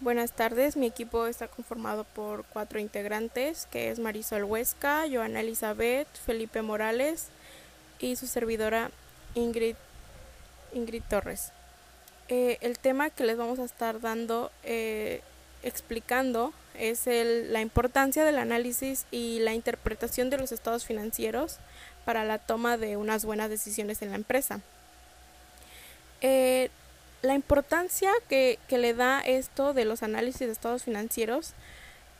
Buenas tardes, mi equipo está conformado por cuatro integrantes, que es Marisol Huesca, Joana Elizabeth, Felipe Morales y su servidora Ingrid, Torres. Eh, el tema que les vamos a estar dando, eh, explicando, es la importancia del análisis y la interpretación de los estados financieros para la toma de unas buenas decisiones en la empresa. Eh, la importancia que, le da esto de los análisis de estados financieros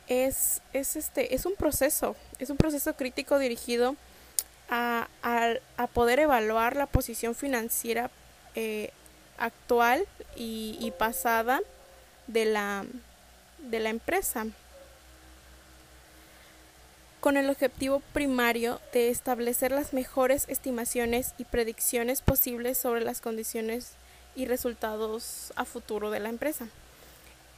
es, es, este, es un proceso, es un proceso crítico dirigido a, a, poder evaluar la posición financiera eh, actual y, y, pasada de la, de la empresa. Con el objetivo primario de establecer las mejores estimaciones y predicciones posibles sobre las condiciones y resultados a futuro de la empresa.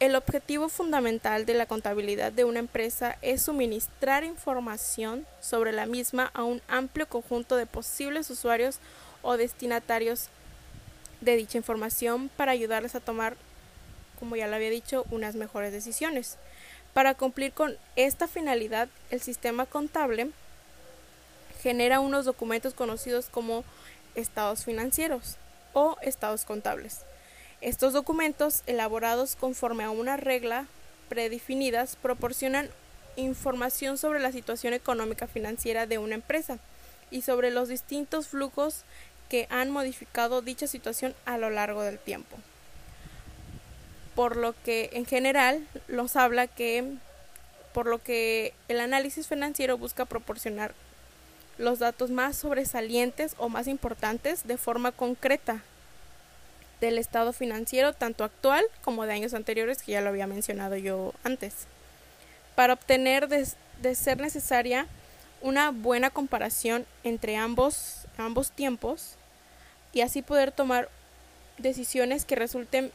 El objetivo fundamental de la contabilidad de una empresa es suministrar información sobre la misma a un amplio conjunto de posibles usuarios o destinatarios de dicha información para ayudarles a tomar, como ya lo había dicho, unas mejores decisiones. Para cumplir con esta finalidad, el sistema contable genera unos documentos conocidos como estados financieros o estados contables. Estos documentos, elaborados conforme a una regla predefinidas, proporcionan información sobre la situación económica financiera de una empresa y sobre los distintos flujos que han modificado dicha situación a lo largo del tiempo. Por lo que en general nos habla que por lo que el análisis financiero busca proporcionar los datos más sobresalientes o más importantes de forma concreta del estado financiero tanto actual como de años anteriores que ya lo había mencionado yo antes para obtener de, ser necesaria una buena comparación entre ambos, ambos tiempos y así poder tomar decisiones que resulten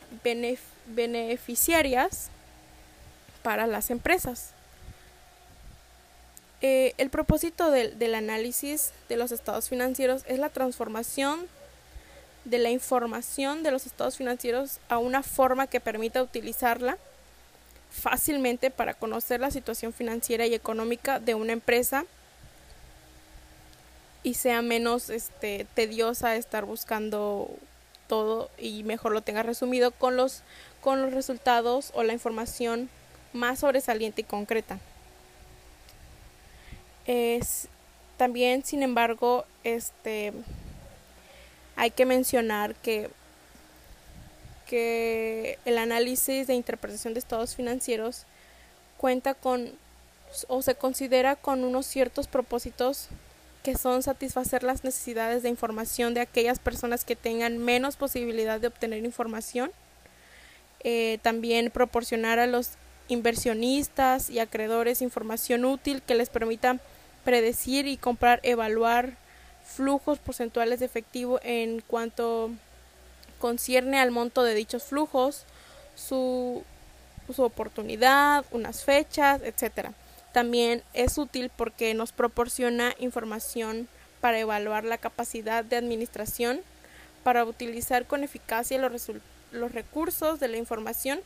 beneficiarias para las empresas. Eh, el propósito del, análisis de los estados financieros es la transformación de la información de los estados financieros a una forma que permita utilizarla fácilmente para conocer la situación financiera y económica de una empresa y sea menos este, tediosa estar buscando todo y mejor lo tenga resumido con los, con los resultados o la información más sobresaliente y concreta. Es, también, sin embargo, este, hay que mencionar que, que el análisis de interpretación de estados financieros cuenta con o se considera con unos ciertos propósitos que son satisfacer las necesidades de información de aquellas personas que tengan menos posibilidad de obtener información, eh, también proporcionar a los inversionistas y acreedores información útil que les permita predecir y comprar, evaluar flujos porcentuales de efectivo en cuanto concierne al monto de dichos flujos, su, su oportunidad, unas fechas, etc. También es útil porque nos proporciona información para evaluar la capacidad de administración, para utilizar con eficacia los, los recursos de la información,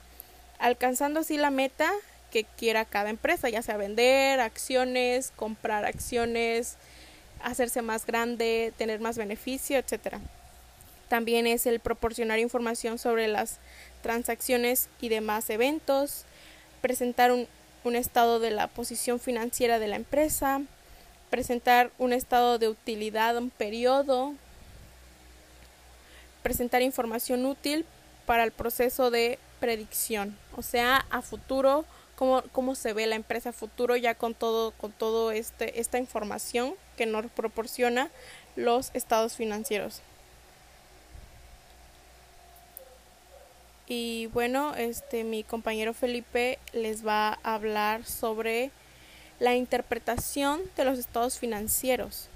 alcanzando así la meta que quiera cada empresa, ya sea vender acciones, comprar acciones, hacerse más grande, tener más beneficio, etcétera. También es el proporcionar información sobre las transacciones y demás eventos, presentar un, un estado de la posición financiera de la empresa, presentar un estado de utilidad, un periodo, presentar información útil para el proceso de predicción, o sea, a futuro cómo, cómo se ve la empresa futuro ya con todo, con todo este, esta información que nos proporciona los estados financieros. Y bueno, este mi compañero Felipe les va a hablar sobre la interpretación de los estados financieros.